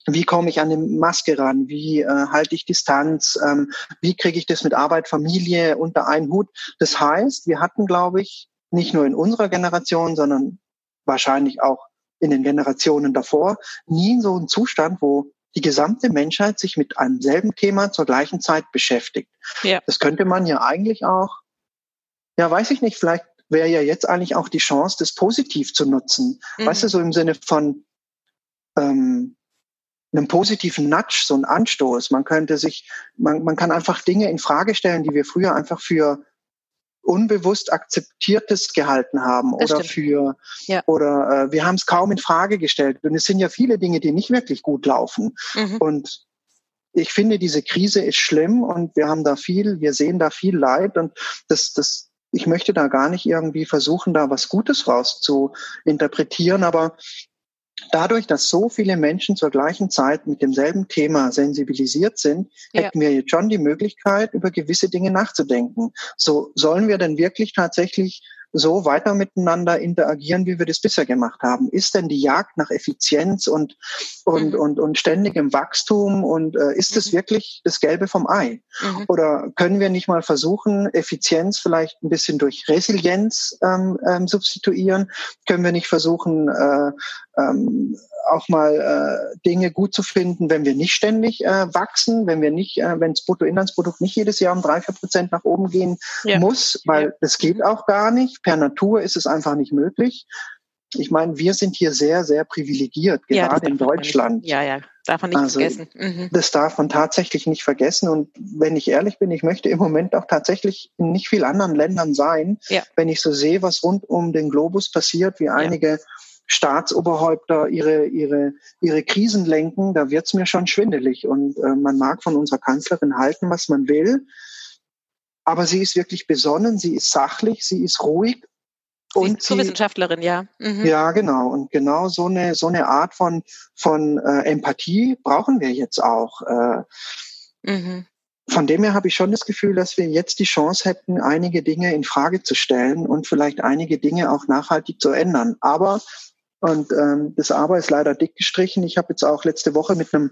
wie komme ich an eine Maske ran? Wie äh, halte ich Distanz? Ähm, wie kriege ich das mit Arbeit, Familie unter einen Hut? Das heißt, wir hatten, glaube ich, nicht nur in unserer Generation, sondern wahrscheinlich auch in den Generationen davor, nie so einen Zustand, wo die gesamte Menschheit sich mit einem selben Thema zur gleichen Zeit beschäftigt. Ja. Das könnte man ja eigentlich auch, ja, weiß ich nicht, vielleicht wäre ja jetzt eigentlich auch die Chance, das positiv zu nutzen. Mhm. Weißt du, so im Sinne von ähm, einem positiven Nudge, so ein Anstoß. Man könnte sich, man, man kann einfach Dinge in Frage stellen, die wir früher einfach für unbewusst akzeptiertes gehalten haben das oder stimmt. für ja. oder äh, wir haben es kaum in Frage gestellt und es sind ja viele Dinge, die nicht wirklich gut laufen mhm. und ich finde diese Krise ist schlimm und wir haben da viel, wir sehen da viel Leid und das das ich möchte da gar nicht irgendwie versuchen, da was Gutes raus zu interpretieren, aber dadurch, dass so viele Menschen zur gleichen Zeit mit demselben Thema sensibilisiert sind, ja. hätten wir jetzt schon die Möglichkeit, über gewisse Dinge nachzudenken. So sollen wir denn wirklich tatsächlich so weiter miteinander interagieren, wie wir das bisher gemacht haben? Ist denn die Jagd nach Effizienz und, und, mhm. und, und ständigem Wachstum und äh, ist es mhm. wirklich das Gelbe vom Ei? Mhm. Oder können wir nicht mal versuchen, Effizienz vielleicht ein bisschen durch Resilienz ähm, ähm, substituieren? Können wir nicht versuchen, äh, ähm, auch mal äh, Dinge gut zu finden, wenn wir nicht ständig äh, wachsen, wenn wir nicht, äh, wenn das Bruttoinlandsprodukt nicht jedes Jahr um drei, vier Prozent nach oben gehen ja. muss, weil ja. das geht auch gar nicht. Per Natur ist es einfach nicht möglich. Ich meine, wir sind hier sehr, sehr privilegiert, gerade ja, in Deutschland. Ja, ja, darf man nicht also, vergessen. Mhm. Das darf man tatsächlich nicht vergessen. Und wenn ich ehrlich bin, ich möchte im Moment auch tatsächlich in nicht viel anderen Ländern sein, wenn ich so sehe, was rund um den Globus passiert, wie einige Staatsoberhäupter ihre, ihre, ihre Krisen lenken, da wird's mir schon schwindelig. Und äh, man mag von unserer Kanzlerin halten, was man will. Aber sie ist wirklich besonnen, sie ist sachlich, sie ist ruhig. Sie und zur Wissenschaftlerin, ja. Mhm. Ja, genau. Und genau so eine, so eine Art von, von äh, Empathie brauchen wir jetzt auch. Äh, mhm. Von dem her habe ich schon das Gefühl, dass wir jetzt die Chance hätten, einige Dinge in Frage zu stellen und vielleicht einige Dinge auch nachhaltig zu ändern. Aber und ähm, das Aber ist leider dick gestrichen. Ich habe jetzt auch letzte Woche mit einem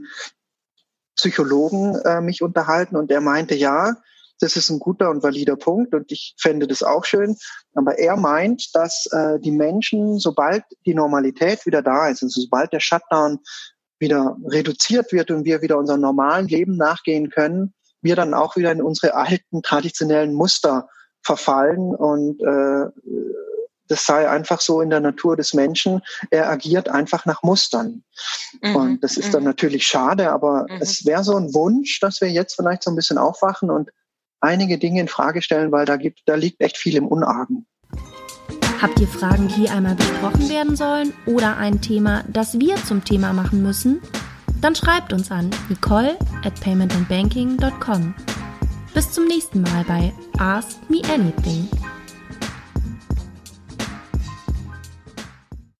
Psychologen äh, mich unterhalten und der meinte, ja, das ist ein guter und valider Punkt und ich fände das auch schön. Aber er meint, dass äh, die Menschen, sobald die Normalität wieder da ist, also sobald der Shutdown wieder reduziert wird und wir wieder unserem normalen Leben nachgehen können, wir dann auch wieder in unsere alten traditionellen Muster verfallen und äh, das sei einfach so in der Natur des Menschen. Er agiert einfach nach Mustern. Mhm. Und das ist dann mhm. natürlich schade, aber mhm. es wäre so ein Wunsch, dass wir jetzt vielleicht so ein bisschen aufwachen und einige Dinge in Frage stellen, weil da gibt, da liegt echt viel im Unargen. Habt ihr Fragen, die einmal besprochen werden sollen oder ein Thema, das wir zum Thema machen müssen? Dann schreibt uns an nicole at paymentandbanking.com. Bis zum nächsten Mal bei Ask Me Anything.